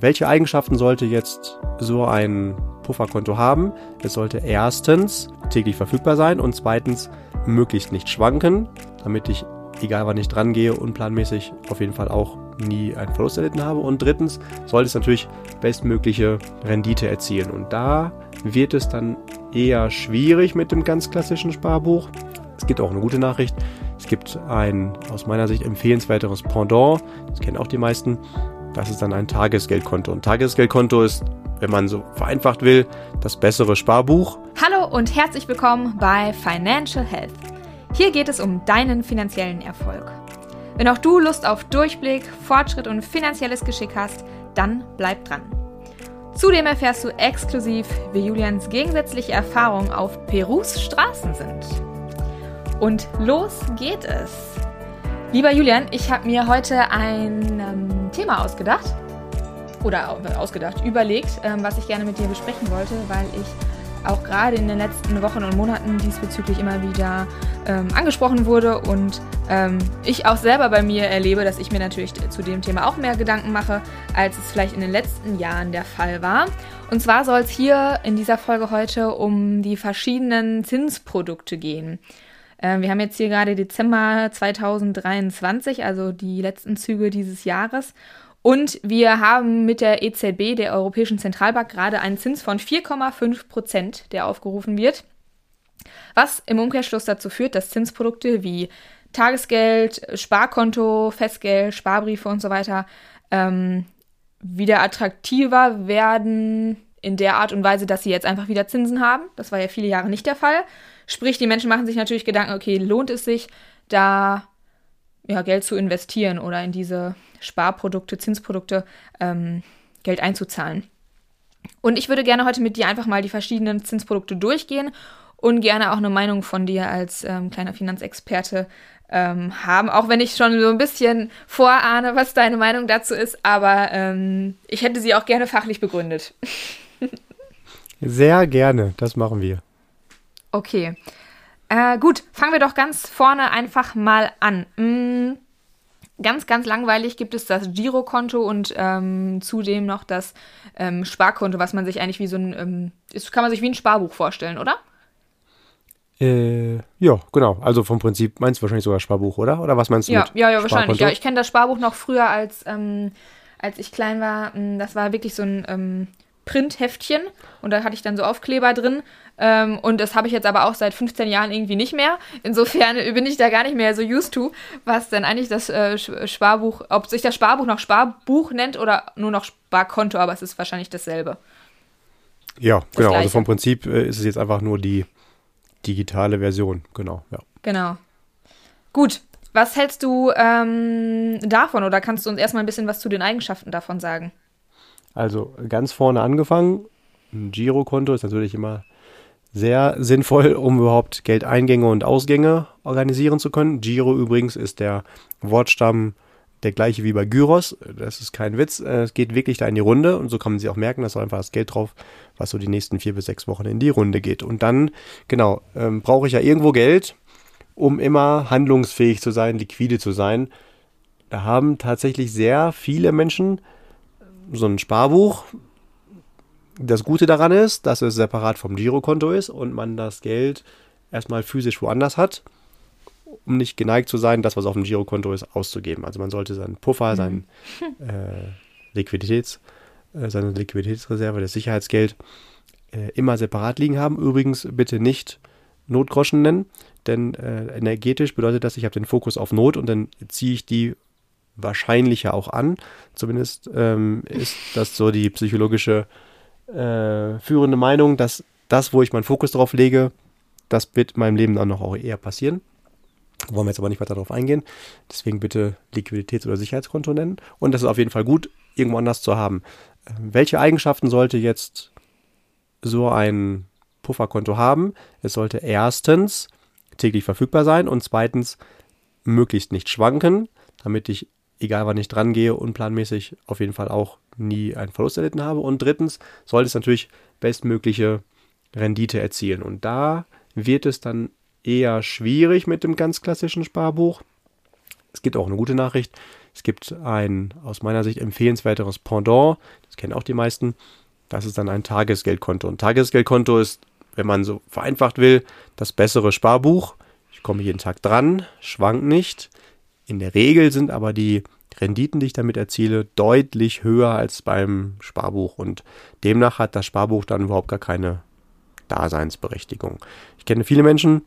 welche Eigenschaften sollte jetzt so ein Pufferkonto haben? Es sollte erstens täglich verfügbar sein und zweitens möglichst nicht schwanken, damit ich, egal wann ich dran gehe, unplanmäßig auf jeden Fall auch nie einen Verlust erlitten habe. Und drittens sollte es natürlich bestmögliche Rendite erzielen. Und da wird es dann eher schwierig mit dem ganz klassischen Sparbuch. Es gibt auch eine gute Nachricht. Es gibt ein aus meiner Sicht empfehlenswerteres Pendant. Das kennen auch die meisten. Das ist dann ein Tagesgeldkonto. Und Tagesgeldkonto ist, wenn man so vereinfacht will, das bessere Sparbuch. Hallo und herzlich willkommen bei Financial Health. Hier geht es um deinen finanziellen Erfolg. Wenn auch du Lust auf Durchblick, Fortschritt und finanzielles Geschick hast, dann bleib dran. Zudem erfährst du exklusiv, wie Julians gegensätzliche Erfahrungen auf Perus Straßen sind. Und los geht es. Lieber Julian, ich habe mir heute ein ähm, Thema ausgedacht. Oder ausgedacht, überlegt, ähm, was ich gerne mit dir besprechen wollte, weil ich auch gerade in den letzten Wochen und Monaten diesbezüglich immer wieder ähm, angesprochen wurde und ähm, ich auch selber bei mir erlebe, dass ich mir natürlich zu dem Thema auch mehr Gedanken mache, als es vielleicht in den letzten Jahren der Fall war. Und zwar soll es hier in dieser Folge heute um die verschiedenen Zinsprodukte gehen. Äh, wir haben jetzt hier gerade Dezember 2023, also die letzten Züge dieses Jahres. Und wir haben mit der EZB, der Europäischen Zentralbank, gerade einen Zins von 4,5 Prozent, der aufgerufen wird. Was im Umkehrschluss dazu führt, dass Zinsprodukte wie Tagesgeld, Sparkonto, Festgeld, Sparbriefe und so weiter ähm, wieder attraktiver werden in der Art und Weise, dass sie jetzt einfach wieder Zinsen haben. Das war ja viele Jahre nicht der Fall. Sprich, die Menschen machen sich natürlich Gedanken, okay, lohnt es sich, da ja, Geld zu investieren oder in diese Sparprodukte, Zinsprodukte ähm, Geld einzuzahlen. Und ich würde gerne heute mit dir einfach mal die verschiedenen Zinsprodukte durchgehen und gerne auch eine Meinung von dir als ähm, kleiner Finanzexperte ähm, haben, auch wenn ich schon so ein bisschen vorahne, was deine Meinung dazu ist, aber ähm, ich hätte sie auch gerne fachlich begründet. Sehr gerne, das machen wir. Okay. Äh, gut, fangen wir doch ganz vorne einfach mal an. Hm, ganz, ganz langweilig gibt es das Girokonto und ähm, zudem noch das ähm, Sparkonto, was man sich eigentlich wie so ein, ähm, ist, kann man sich wie ein Sparbuch vorstellen, oder? Äh, ja, genau. Also vom Prinzip meinst du wahrscheinlich sogar Sparbuch, oder? Oder was meinst du? Ja, ja, ja, wahrscheinlich. Ja, ich kenne das Sparbuch noch früher als, ähm, als ich klein war. Hm, das war wirklich so ein ähm, Printheftchen und da hatte ich dann so Aufkleber drin. Ähm, und das habe ich jetzt aber auch seit 15 Jahren irgendwie nicht mehr. Insofern bin ich da gar nicht mehr so used to, was denn eigentlich das äh, Sparbuch, ob sich das Sparbuch noch Sparbuch nennt oder nur noch Sparkonto, aber es ist wahrscheinlich dasselbe. Ja, das genau. Also Gleiche. Also vom Prinzip äh, ist es jetzt einfach nur die digitale Version, genau, ja. Genau. Gut, was hältst du ähm, davon oder kannst du uns erstmal ein bisschen was zu den Eigenschaften davon sagen? Also ganz vorne angefangen, ein Girokonto ist natürlich immer sehr sinnvoll, um überhaupt Geldeingänge und Ausgänge organisieren zu können. Giro übrigens ist der Wortstamm der gleiche wie bei Gyros. Das ist kein Witz. Es geht wirklich da in die Runde und so kann man sich auch merken, dass einfach das Geld drauf, was so die nächsten vier bis sechs Wochen in die Runde geht. Und dann, genau, ähm, brauche ich ja irgendwo Geld, um immer handlungsfähig zu sein, liquide zu sein. Da haben tatsächlich sehr viele Menschen so ein Sparbuch. Das Gute daran ist, dass es separat vom Girokonto ist und man das Geld erstmal physisch woanders hat um nicht geneigt zu sein, das, was auf dem Girokonto ist, auszugeben. Also man sollte seinen Puffer, mhm. seinen äh, Liquiditäts, äh, seine Liquiditätsreserve, das Sicherheitsgeld äh, immer separat liegen haben. Übrigens bitte nicht Notgroschen nennen, denn äh, energetisch bedeutet das, ich habe den Fokus auf Not und dann ziehe ich die wahrscheinlicher auch an. Zumindest ähm, ist das so die psychologische äh, führende Meinung, dass das, wo ich meinen Fokus drauf lege, das wird in meinem Leben dann noch auch eher passieren. Wollen wir jetzt aber nicht weiter darauf eingehen. Deswegen bitte Liquiditäts- oder Sicherheitskonto nennen. Und das ist auf jeden Fall gut, irgendwo anders zu haben. Ähm, welche Eigenschaften sollte jetzt so ein Pufferkonto haben? Es sollte erstens täglich verfügbar sein und zweitens möglichst nicht schwanken, damit ich, egal wann ich dran gehe, unplanmäßig auf jeden Fall auch nie einen Verlust erlitten habe. Und drittens sollte es natürlich bestmögliche Rendite erzielen. Und da wird es dann eher schwierig mit dem ganz klassischen Sparbuch. Es gibt auch eine gute Nachricht. Es gibt ein aus meiner Sicht empfehlenswerteres Pendant, das kennen auch die meisten, das ist dann ein Tagesgeldkonto. Und Tagesgeldkonto ist, wenn man so vereinfacht will, das bessere Sparbuch. Ich komme jeden Tag dran, schwank nicht. In der Regel sind aber die Renditen, die ich damit erziele, deutlich höher als beim Sparbuch. Und demnach hat das Sparbuch dann überhaupt gar keine Daseinsberechtigung. Ich kenne viele Menschen,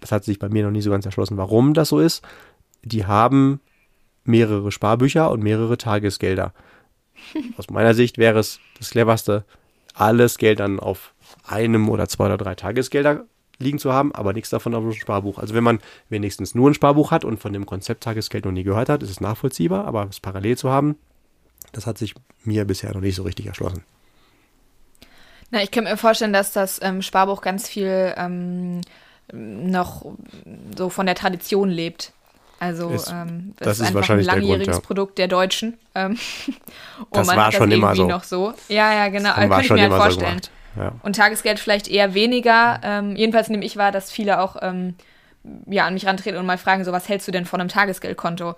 das hat sich bei mir noch nie so ganz erschlossen, warum das so ist. Die haben mehrere Sparbücher und mehrere Tagesgelder. Aus meiner Sicht wäre es das cleverste, alles Geld dann auf einem oder zwei oder drei Tagesgelder liegen zu haben, aber nichts davon auf dem Sparbuch. Also wenn man wenigstens nur ein Sparbuch hat und von dem Konzept Tagesgeld noch nie gehört hat, ist es nachvollziehbar, aber es parallel zu haben, das hat sich mir bisher noch nicht so richtig erschlossen. Na, ich kann mir vorstellen, dass das ähm, Sparbuch ganz viel ähm, noch so von der Tradition lebt. Also Ist- ähm, das ist einfach wahrscheinlich ein der Grund, langjähriges ja. Produkt der Deutschen. Ähm, und Das man war hat schon das immer so. noch so. Ja, ja, genau. Haben Also, kann ich schon mir halt immer so vorstellen. gemacht. Und Tagesgeld vielleicht eher weniger. Ähm, jedenfalls nehme ich wahr, dass viele auch ähm, ja, an mich rantreten und mal fragen, so was hältst du denn von einem Tagesgeldkonto?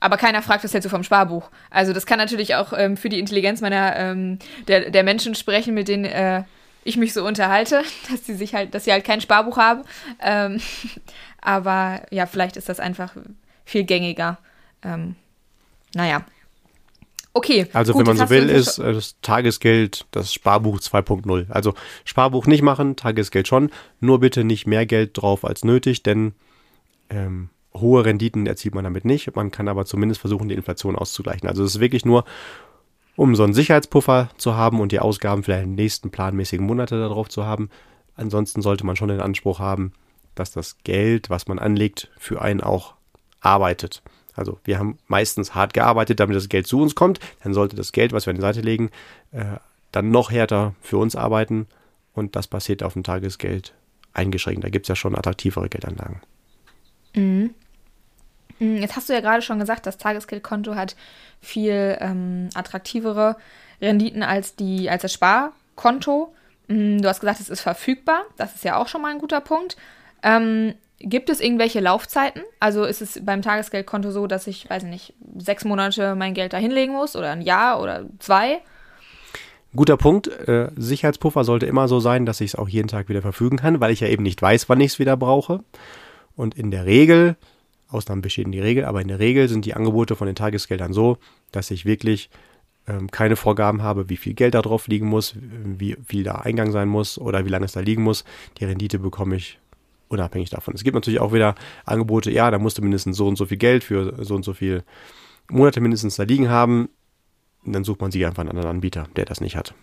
Aber keiner fragt, was hältst du vom Sparbuch? Also das kann natürlich auch ähm, für die Intelligenz meiner ähm, der, der Menschen sprechen, mit denen äh, ich mich so unterhalte, dass sie sich halt, dass sie halt kein Sparbuch haben. Ähm, aber ja, vielleicht ist das einfach viel gängiger. Ähm, naja. Okay. Also gut, wenn man so will, ist äh, das Tagesgeld das Sparbuch 2.0. Also Sparbuch nicht machen, Tagesgeld schon. Nur bitte nicht mehr Geld drauf als nötig, denn ähm, hohe Renditen erzielt man damit nicht. Man kann aber zumindest versuchen, die Inflation auszugleichen. Also es ist wirklich nur, um so einen Sicherheitspuffer zu haben und die Ausgaben vielleicht in den nächsten planmäßigen Monate darauf zu haben. Ansonsten sollte man schon den Anspruch haben, dass das Geld, was man anlegt, für einen auch arbeitet. Also wir haben meistens hart gearbeitet, damit das Geld zu uns kommt. Dann sollte das Geld, was wir an die Seite legen, äh, dann noch härter für uns arbeiten. Und das passiert auf dem Tagesgeld eingeschränkt. Da gibt es ja schon attraktivere Geldanlagen. Mm, Jetzt hast du ja gerade schon gesagt, das Tagesgeldkonto hat viel ähm, attraktivere Renditen als, die, als das Sparkonto. Mm, Du hast gesagt, es ist verfügbar. Das ist ja auch schon mal ein guter Punkt. Ähm, gibt es irgendwelche Laufzeiten? Also ist es beim Tagesgeldkonto so, dass ich, weiß ich nicht, sechs Monate mein Geld da hinlegen muss oder ein Jahr oder zwei? Guter Punkt. Äh, Sicherheitspuffer sollte immer so sein, dass ich es auch jeden Tag wieder verfügen kann, weil ich ja eben nicht weiß, wann ich es wieder brauche. Und in der Regel, Ausnahmen bestätigen die Regel, aber in der Regel sind die Angebote von den Tagesgeldern so, dass ich wirklich ähm, keine Vorgaben habe, wie viel Geld da drauf liegen muss, wie viel da Eingang sein muss oder wie lange es da liegen muss. Die Rendite bekomme ich unabhängig davon. Es gibt natürlich auch wieder Angebote, ja, da musst du mindestens so und so viel Geld für so und so viel Monate mindestens da liegen haben. Und dann sucht man sich einfach einen anderen Anbieter, der das nicht hat.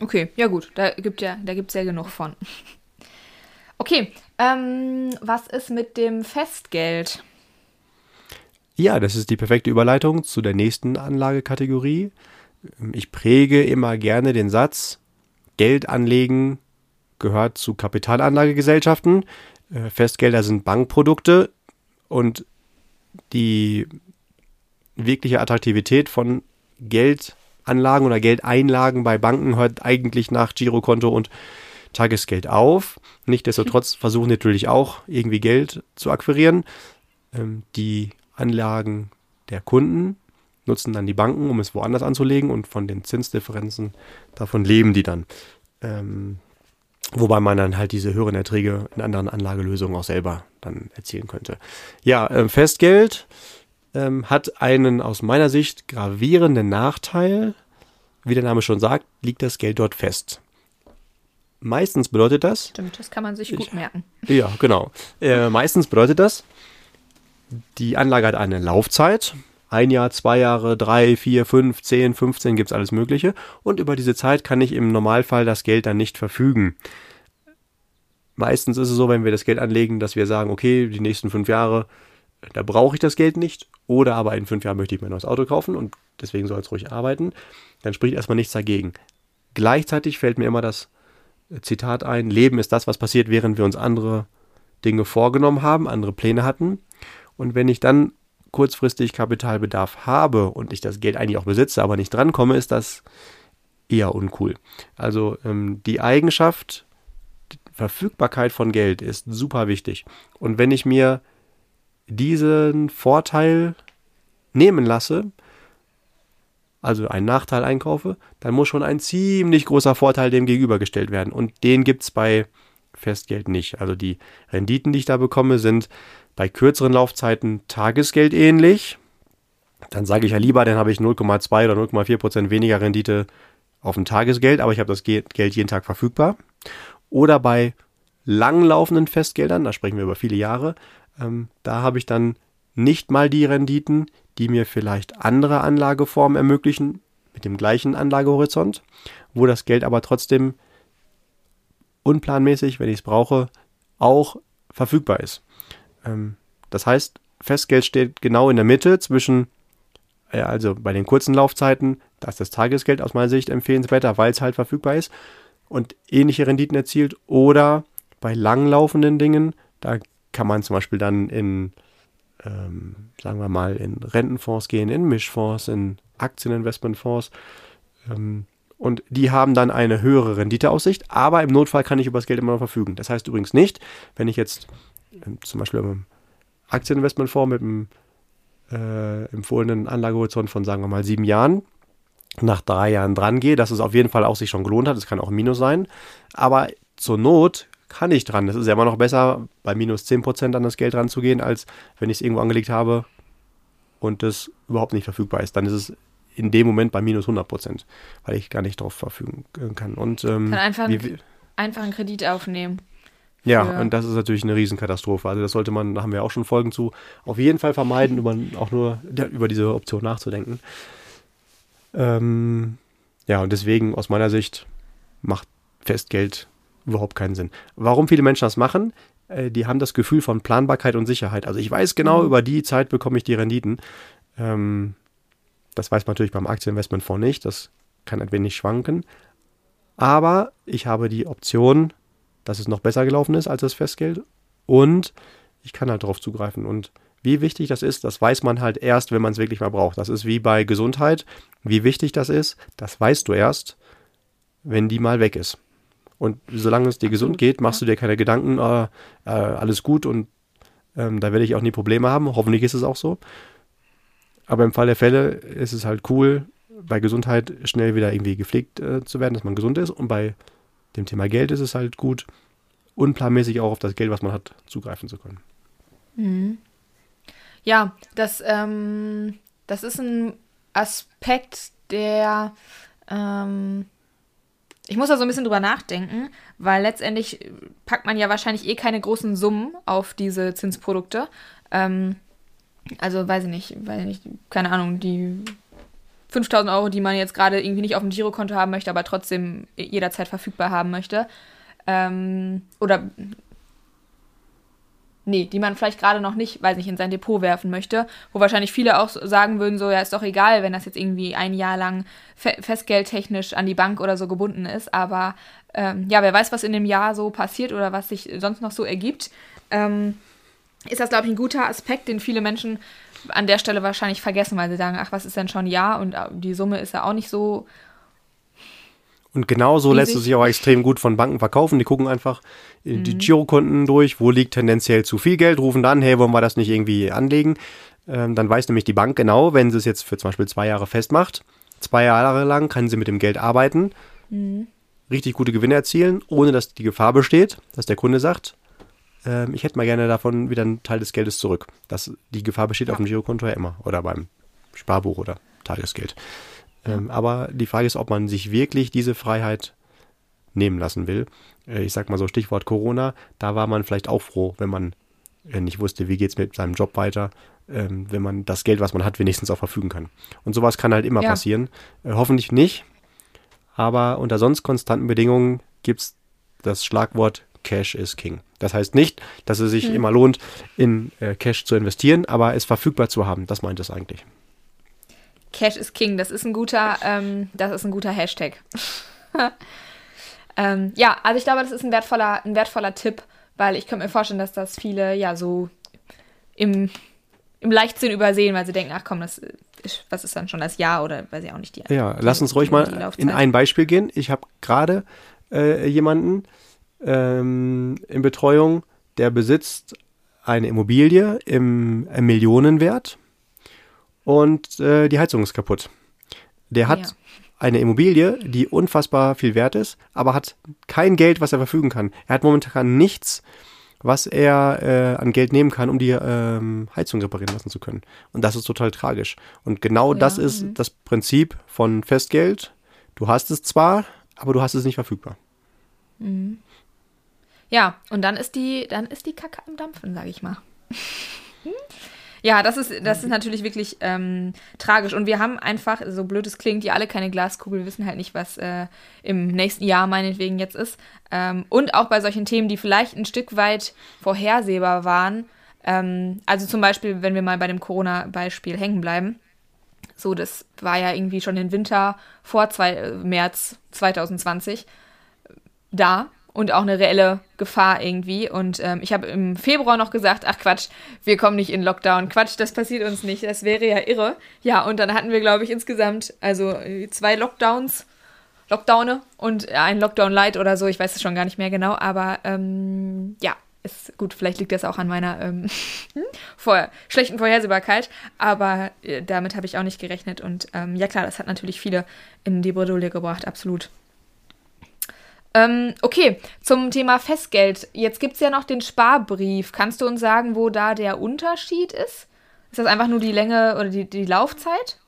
Okay, ja gut, da gibt ja, da gibt's ja genug von. Okay, ähm, was ist mit dem Festgeld? Ja, das ist die perfekte Überleitung zu der nächsten Anlagekategorie. Ich präge immer gerne den Satz, Geld anlegen gehört zu Kapitalanlagegesellschaften. Äh, Festgelder sind Bankprodukte und die wirkliche Attraktivität von Geldanlagen oder Geldeinlagen bei Banken hört eigentlich nach Girokonto und Tagesgeld auf. Nichtsdestotrotz versuchen natürlich auch irgendwie Geld zu akquirieren. Ähm, die Anlagen der Kunden nutzen dann die Banken, um es woanders anzulegen und von den Zinsdifferenzen, davon leben die dann. Ähm, wobei man dann halt diese höheren Erträge in anderen Anlagelösungen auch selber dann erzielen könnte. Ja, ähm, Festgeld ähm, hat einen aus meiner Sicht gravierenden Nachteil. Wie der Name schon sagt, liegt das Geld dort fest. Meistens bedeutet das, Stimmt, das kann man sich gut merken. ja, genau. Äh, meistens bedeutet das, die Anlage hat eine Laufzeit. Ein Jahr, zwei Jahre, drei, vier, fünf, zehn, 15 gibt's alles Mögliche. Und über diese Zeit kann ich im Normalfall das Geld dann nicht verfügen. Meistens ist es so, wenn wir das Geld anlegen, dass wir sagen, okay, die nächsten fünf Jahre, da brauche ich das Geld nicht. Oder aber in fünf Jahren möchte ich mir ein neues Auto kaufen und deswegen soll es ruhig arbeiten. Dann spricht erstmal nichts dagegen. Gleichzeitig fällt mir immer das Zitat ein, Leben ist das, was passiert, während wir uns andere Dinge vorgenommen haben, andere Pläne hatten. Und wenn ich dann kurzfristig Kapitalbedarf habe und ich das Geld eigentlich auch besitze, aber nicht drankomme, ist das eher uncool. Also ähm, die Eigenschaft, die Verfügbarkeit von Geld ist super wichtig. Und wenn ich mir diesen Vorteil nehmen lasse, also einen Nachteil einkaufe, dann muss schon ein ziemlich großer Vorteil dem gegenübergestellt werden. Und den gibt es bei Festgeld nicht. Also die Renditen, die ich da bekomme, sind bei kürzeren Laufzeiten Tagesgeld ähnlich. Dann sage ich ja lieber, dann habe ich 0,2 oder 0,4 Prozent weniger Rendite auf dem Tagesgeld, aber ich habe das Geld jeden Tag verfügbar. Oder bei langlaufenden Festgeldern, da sprechen wir über viele Jahre, ähm, da habe ich dann nicht mal die Renditen, die mir vielleicht andere Anlageformen ermöglichen, mit dem gleichen Anlagehorizont, wo das Geld aber trotzdem unplanmäßig, wenn ich es brauche, auch verfügbar ist. Ähm, das heißt, Festgeld steht genau in der Mitte zwischen, äh, also bei den kurzen Laufzeiten, da ist das Tagesgeld aus meiner Sicht empfehlenswerter, weil es halt verfügbar ist und ähnliche Renditen erzielt. Oder bei langlaufenden Dingen, da kann man zum Beispiel dann in, ähm, sagen wir mal, in Rentenfonds gehen, in Mischfonds, in Aktieninvestmentfonds. Ähm, und die haben dann eine höhere Renditeaussicht, aber im Notfall kann ich über das Geld immer noch verfügen. Das heißt übrigens nicht, wenn ich jetzt äh, zum Beispiel im Aktieninvestmentfonds mit einem äh, empfohlenen Anlagehorizont von, sagen wir mal, sieben Jahren nach drei Jahren dran gehe, dass es auf jeden Fall auch sich schon gelohnt hat. Es kann auch ein Minus sein. Aber zur Not kann ich dran. Das ist ja immer noch besser, bei minus 10% an das Geld ranzugehen, als wenn ich es irgendwo angelegt habe und das überhaupt nicht verfügbar ist. Dann ist es in dem Moment bei minus 100%, weil ich gar nicht darauf verfügen kann. Und, ähm, kann einfach, wie, einfach einen Kredit aufnehmen. Ja, und das ist natürlich eine Riesenkatastrophe. Also das sollte man, da haben wir auch schon Folgen zu, auf jeden Fall vermeiden, über, auch nur über diese Option nachzudenken. Ähm, ja, und deswegen aus meiner Sicht macht Festgeld überhaupt keinen Sinn. Warum viele Menschen das machen? Äh, die haben das Gefühl von Planbarkeit und Sicherheit. Also ich weiß genau, mhm. über die Zeit bekomme ich die Renditen. Ähm, das weiß man natürlich beim Aktieninvestmentfonds nicht. Das kann ein wenig schwanken. Aber ich habe die Option, dass es noch besser gelaufen ist als das Festgeld. Und ich kann halt darauf zugreifen. Und wie wichtig das ist, das weiß man halt erst, wenn man es wirklich mal braucht. Das ist wie bei Gesundheit. Wie wichtig das ist, das weißt du erst, wenn die mal weg ist. Und solange es dir gesund geht, machst du dir keine Gedanken, äh, äh, alles gut und ähm, da werde ich auch nie Probleme haben. Hoffentlich ist es auch so. Aber im Fall der Fälle ist es halt cool, bei Gesundheit schnell wieder irgendwie gepflegt äh, zu werden, dass man gesund ist. Und bei dem Thema Geld ist es halt gut, unplanmäßig auch auf das Geld, was man hat, zugreifen zu können. Mhm. Ja, das, ähm, das ist ein Aspekt, der ähm, ich muss da so ein bisschen drüber nachdenken, weil letztendlich packt man ja wahrscheinlich eh keine großen Summen auf diese Zinsprodukte. Ähm, also weiß ich nicht, weiß ich nicht, keine Ahnung, die 5000 Euro, die man jetzt gerade irgendwie nicht auf dem Girokonto haben möchte, aber trotzdem jederzeit verfügbar haben möchte. Ähm, oder nee, die man vielleicht gerade noch nicht, weiß nicht, in sein Depot werfen möchte, wo wahrscheinlich viele auch sagen würden, so, ja, ist doch egal, wenn das jetzt irgendwie ein Jahr lang fe festgeldtechnisch an die Bank oder so gebunden ist, aber ähm, ja, wer weiß, was in dem Jahr so passiert oder was sich sonst noch so ergibt, ähm, ist das, glaube ich, ein guter Aspekt, den viele Menschen an der Stelle wahrscheinlich vergessen, weil sie sagen, ach, was ist denn schon Jahr und äh, die Summe ist ja auch nicht so und genauso lässt es sich auch extrem gut von Banken verkaufen. Die gucken einfach mhm. die Girokonten durch, wo liegt tendenziell zu viel Geld, rufen dann, hey, wollen wir das nicht irgendwie anlegen? Ähm, dann weiß nämlich die Bank genau, wenn sie es jetzt für zum Beispiel zwei Jahre festmacht, zwei Jahre lang kann sie mit dem Geld arbeiten, mhm. richtig gute Gewinne erzielen, ohne dass die Gefahr besteht, dass der Kunde sagt, ähm, ich hätte mal gerne davon wieder einen Teil des Geldes zurück. Das, die Gefahr besteht ja. auf dem Girokonto ja immer oder beim Sparbuch oder Tagesgeld. Ähm, aber die Frage ist, ob man sich wirklich diese Freiheit nehmen lassen will. Äh, ich sag mal so Stichwort Corona, da war man vielleicht auch froh, wenn man äh, nicht wusste, wie geht es mit seinem Job weiter, ähm, wenn man das Geld, was man hat, wenigstens auch verfügen kann. Und sowas kann halt immer ja. passieren. Äh, hoffentlich nicht, aber unter sonst konstanten Bedingungen gibt es das Schlagwort Cash is King. Das heißt nicht, dass es sich hm. immer lohnt, in äh, Cash zu investieren, aber es verfügbar zu haben. Das meint es eigentlich. Cash is King, das ist ein guter, ähm, das ist ein guter Hashtag. ähm, ja, also ich glaube, das ist ein wertvoller, ein wertvoller Tipp, weil ich könnte mir vorstellen, dass das viele ja so im, im Leichtsinn übersehen, weil sie denken, ach komm, das ist, was ist dann schon das Jahr oder weiß ich auch nicht die. Ja, die, lass uns ruhig mal in ein Beispiel gehen. Ich habe gerade äh, jemanden ähm, in Betreuung, der besitzt eine Immobilie im, im Millionenwert und äh, die Heizung ist kaputt. Der hat ja. eine Immobilie, die unfassbar viel wert ist, aber hat kein Geld, was er verfügen kann. Er hat momentan nichts, was er äh, an Geld nehmen kann, um die ähm, Heizung reparieren lassen zu können. Und das ist total tragisch. Und genau ja, das ist mhm. das Prinzip von Festgeld. Du hast es zwar, aber du hast es nicht verfügbar. Mhm. Ja, und dann ist die, dann ist die Kacke am Dampfen, sage ich mal. ja, das ist, das ist natürlich wirklich ähm, tragisch. Und wir haben einfach, so blöd es klingt, die alle keine Glaskugel, wissen halt nicht, was äh, im nächsten Jahr meinetwegen jetzt ist. Ähm, und auch bei solchen Themen, die vielleicht ein Stück weit vorhersehbar waren. Ähm, also zum Beispiel, wenn wir mal bei dem Corona-Beispiel hängen bleiben. So, das war ja irgendwie schon den Winter vor zwei, äh, März 2020 da und auch eine reelle Gefahr irgendwie. Und ähm, ich habe im Februar noch gesagt, ach Quatsch, wir kommen nicht in Lockdown. Quatsch, das passiert uns nicht. Das wäre ja irre. Ja, und dann hatten wir, glaube ich, insgesamt also äh, zwei Lockdowns, Lockdowne und ein Lockdown Light oder so. Ich weiß es schon gar nicht mehr genau, aber ähm, ja, ist gut. Vielleicht liegt das auch an meiner ähm, vor, schlechten Vorhersehbarkeit, aber äh, damit habe ich auch nicht gerechnet. Und ähm, ja klar, das hat natürlich viele in die Bredouille gebracht, absolut. Ähm, okay, zum Thema Festgeld. Jetzt gibt es ja noch den Sparbrief. Kannst du uns sagen, wo da der Unterschied ist? Ist das einfach nur die Länge oder die, die Laufzeit?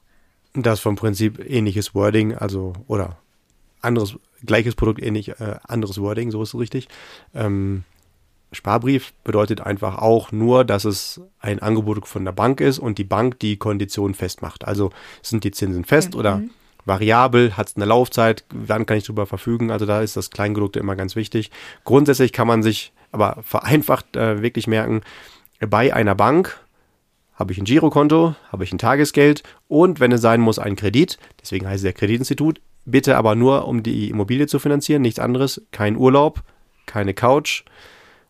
Das vom Prinzip ähnliches Wording, also oder anderes, gleiches Produkt, ähnlich, äh, anderes Wording, so ist es richtig. Ähm, Sparbrief bedeutet einfach auch nur, dass es ein Angebot von der Bank ist und die Bank die Konditionen festmacht. Also sind die Zinsen fest mhm. oder variabel, hat es eine Laufzeit, wann kann ich darüber verfügen. Also da ist das Kleingedruckte immer ganz wichtig. Grundsätzlich kann man sich aber vereinfacht äh, wirklich merken, bei einer Bank habe ich ein Girokonto, habe ich ein Tagesgeld und wenn es sein muss, ein Kredit. Deswegen heißt es ja Kreditinstitut. Bitte aber nur, um die Immobilie zu finanzieren, nichts anderes. Kein Urlaub, keine Couch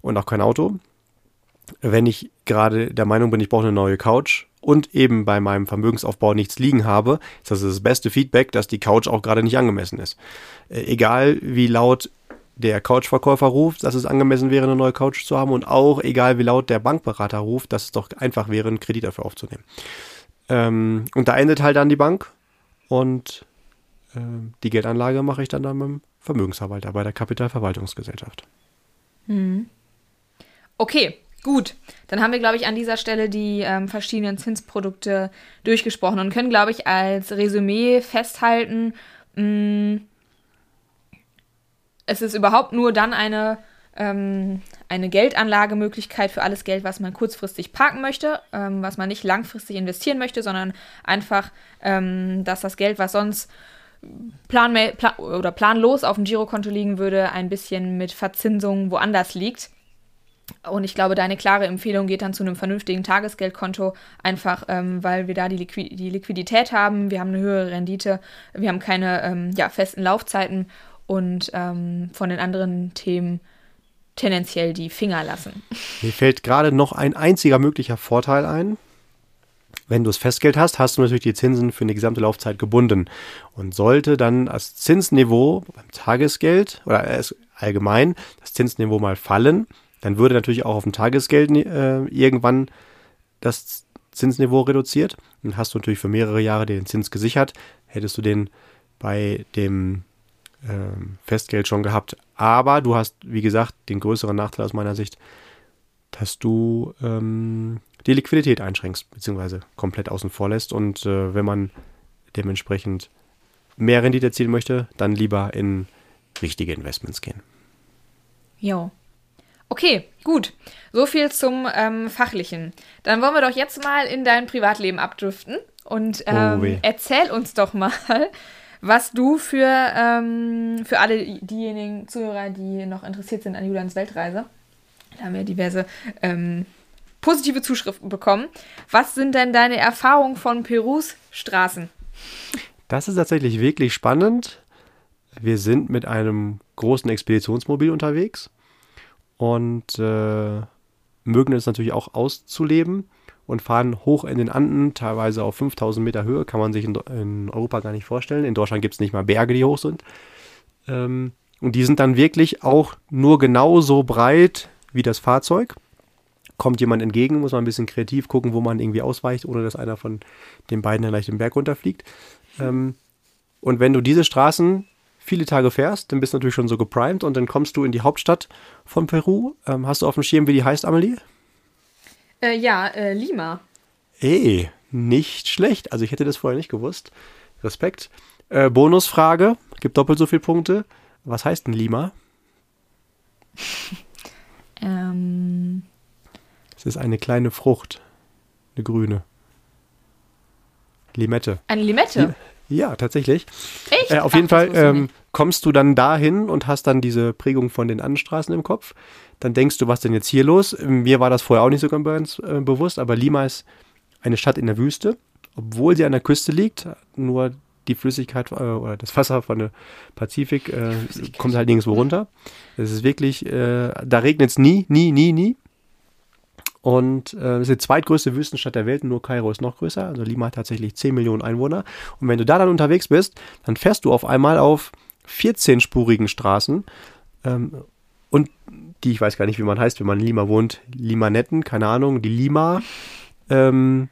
und auch kein Auto. Wenn ich gerade der Meinung bin, ich brauche eine neue Couch, und eben bei meinem Vermögensaufbau nichts liegen habe, ist das das beste Feedback, dass die Couch auch gerade nicht angemessen ist. Äh, egal wie laut der Couchverkäufer ruft, dass es angemessen wäre, eine neue Couch zu haben und auch egal wie laut der Bankberater ruft, dass es doch einfach wäre, einen Kredit dafür aufzunehmen. Ähm, und da endet halt dann die Bank und äh, die Geldanlage mache ich dann dann beim Vermögensverwalter, bei der Kapitalverwaltungsgesellschaft. Hm. Okay, Gut, dann haben wir, glaube ich, an dieser Stelle die ähm, verschiedenen Zinsprodukte durchgesprochen und können, glaube ich, als Resümee festhalten, mh, mm, es ist überhaupt nur dann eine, ähm, eine Geldanlagemöglichkeit für alles Geld, was man kurzfristig parken möchte, ähm, was man nicht langfristig investieren möchte, sondern einfach, ähm, dass das Geld, was sonst plan oder planlos auf dem Girokonto liegen würde, ein bisschen mit Verzinsung woanders liegt. Und ich glaube, deine klare Empfehlung geht dann zu einem vernünftigen Tagesgeldkonto, einfach ähm, weil wir da die, Liqui die, Liquidität haben, wir haben eine höhere Rendite, wir haben keine ähm, ja, festen Laufzeiten und ähm, von den anderen Themen tendenziell die Finger lassen. Mir fällt gerade noch ein einziger möglicher Vorteil ein. Wenn du das Festgeld hast, hast du natürlich die Zinsen für eine gesamte Laufzeit gebunden. Und sollte dann das Zinsniveau beim Tagesgeld oder allgemein das Zinsniveau mal fallen, dann würde natürlich auch auf dem Tagesgeld äh, irgendwann das Zinsniveau reduziert. Dann hast du natürlich für mehrere Jahre den Zins gesichert. Hättest du den bei dem äh, Festgeld schon gehabt. Aber du hast, wie gesagt, den größeren Nachteil aus meiner Sicht, dass du ähm, die Liquidität einschränkst, beziehungsweise komplett außen vor lässt. Und äh, wenn man dementsprechend mehr Rendite erzielen möchte, dann lieber in richtige Investments gehen. Jo. Okay, gut. So viel zum ähm, Fachlichen. Dann wollen wir doch jetzt mal in dein Privatleben abdriften und oh ähm, oh erzähl uns doch mal, was du für, ähm, für alle diejenigen Zuhörer, die noch interessiert sind an Julians Weltreise, da haben wir diverse ähm, positive Zuschriften bekommen. Was sind denn deine Erfahrungen von Perus Straßen? Das ist tatsächlich wirklich spannend. Wir sind mit einem großen Expeditionsmobil unterwegs und äh, mögen es natürlich auch auszuleben und fahren hoch in den Anden, teilweise auf 5000 Meter Höhe, kann man sich in, in Europa gar nicht vorstellen. In Deutschland gibt es nicht mal Berge, die hoch sind. Ähm, und die sind dann wirklich auch nur genauso breit wie das Fahrzeug. kommt jemand entgegen, muss man ein bisschen kreativ gucken, wo man irgendwie ausweicht, ohne dass einer von den beiden dann gleich den Berg runterfliegt. Ähm, und wenn du diese Straßen viele Tage fährst, dann bist du natürlich schon so geprimed und dann kommst du in die Hauptstadt von Peru. Ähm, hast du auf dem Schirm, wie die heißt, Amelie? Äh, ja, äh, Lima. Ey, nicht schlecht. Also ich hätte das vorher nicht gewusst. Respekt. Äh, Bonusfrage, gibt doppelt so viele Punkte. Was heißt denn Lima? Ähm, Es ist eine kleine Frucht. Eine grüne. Limette. eine Limette. Ja, tatsächlich. Echt? Äh, auf Ach, jeden Fall ähm, kommst du dann dahin und hast dann diese Prägung von den anderen Straßen im Kopf. Dann denkst du, was denn jetzt hier los? Mir war das vorher auch nicht so ganz äh, bewusst, aber Lima ist eine Stadt in der Wüste, obwohl sie an der Küste liegt. Nur die Flüssigkeit äh, oder das Wasser von der Pazifik äh, kommt halt nirgendwo runter. Es ist wirklich, äh, da regnet es nie, nie, nie, nie. Und äh, es ist die zweitgrößte Wüstenstadt der Welt, nur Kairo ist noch größer. Also Lima hat tatsächlich 10 Millionen Einwohner. Und wenn du da dann unterwegs bist, dann fährst du auf einmal auf 14-spurigen Straßen. Ähm, und die, ich weiß gar nicht, wie man heißt, wenn man in Lima wohnt, Limanetten, keine Ahnung, die Lima. Ähm,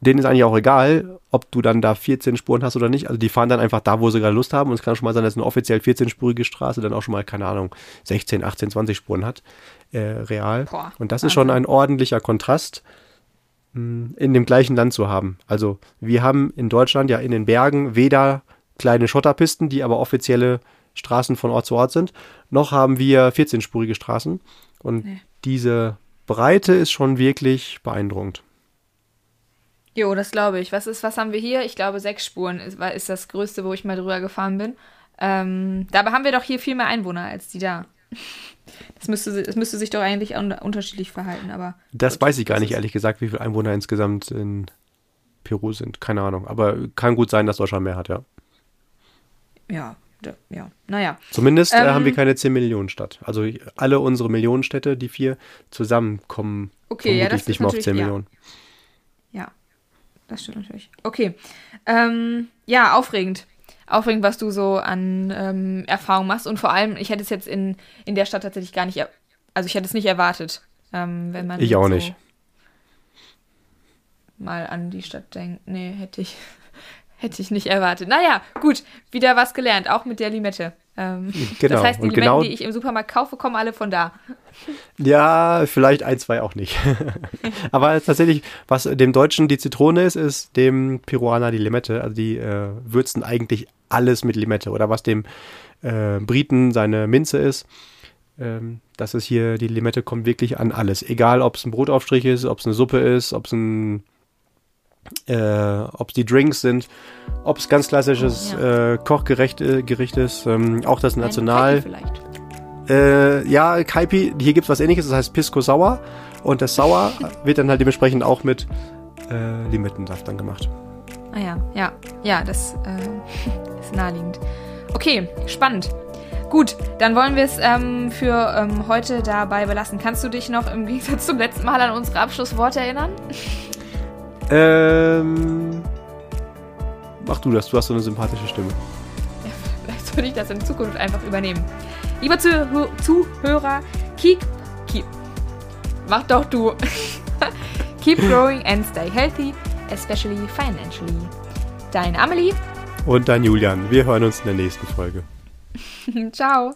denen ist eigentlich auch egal, ob du dann da 14 Spuren hast oder nicht. Also die fahren dann einfach da, wo sie gerade Lust haben. Und es kann schon mal sein, dass eine offiziell 14-spurige Straße dann auch schon mal, keine Ahnung, 16, 18, 20 Spuren hat. Äh, real. Boah, Und das ist schon ein ordentlicher Kontrast, mh, in dem gleichen Land zu haben. Also wir haben in Deutschland ja in den Bergen weder kleine Schotterpisten, die aber offizielle Straßen von Ort zu Ort sind, noch haben wir 14-spurige Straßen. Und Nee. diese Breite ist schon wirklich beeindruckend. Jo, das glaube ich. Was ist, was haben wir hier? Ich glaube, sechs Spuren ist, ist das größte, wo ich mal drüber gefahren bin. Ähm, dabei haben wir doch hier viel mehr Einwohner als die da. Das müsste, das müsste sich doch eigentlich un unterschiedlich verhalten, aber. Das Gut, weiß ich gar nicht, ehrlich gesagt, wie viele Einwohner insgesamt in Peru sind. Keine Ahnung. Aber kann gut sein, dass Deutschland mehr hat, ja. Ja, ja. Naja. Zumindest äh, Ähm, haben wir keine 10 Millionen Stadt. Also alle unsere Millionenstädte, die vier, zusammenkommen Okay, ja, das nicht mehr auf natürlich- 10 ja. Millionen. Ja, das stimmt natürlich. Okay. Ähm, ja, aufregend. Aufregend, was du so an ähm, Erfahrung machst. Und vor allem, ich hätte es jetzt in, in der Stadt tatsächlich gar nicht, also ich hätte es nicht erwartet, ähm, wenn man Ich auch so nicht. mal an die Stadt denkt. Nee, hätte ich, hätte ich nicht erwartet. Naja, gut, wieder was gelernt, auch mit der Limette. Ähm, Genau, Das heißt, die und Limetten, genau- die ich im Supermarkt kaufe, kommen alle von da. Ja, vielleicht ein, zwei auch nicht. Aber tatsächlich, was dem Deutschen die Zitrone ist, ist dem Peruaner die Limette. Also die äh, würzen eigentlich alles mit Limette. Oder was dem äh, Briten seine Minze ist. Ähm, das ist hier, die Limette kommt wirklich an alles. Egal, ob es ein Brotaufstrich ist, ob es eine Suppe ist, ob es ein äh, ob es die Drinks sind, ob es ganz klassisches äh, Kochgericht äh, Gericht ist, ähm, auch das National. Äh, ja, Kaipi, hier gibt es was ähnliches, das heißt Pisco Sauer. Und das Sauer wird dann halt dementsprechend auch mit äh, Limettensaft dann gemacht. Ah ja, ja, ja, das äh, ist naheliegend. Okay, spannend. Gut, dann wollen wir es ähm, für ähm, heute dabei belassen. Kannst du dich noch im Gegensatz zum letzten Mal an unsere Abschlussworte erinnern? Ähm, mach du das, du hast so eine sympathische Stimme. Ja, vielleicht sollte ich das in Zukunft einfach übernehmen. Lieber Zuh Zuhörer, keep, keep, mach doch du. keep growing and stay healthy, especially financially. Deine Amelie. Und dann Julian, wir hören uns in der nächsten Folge. Ciao.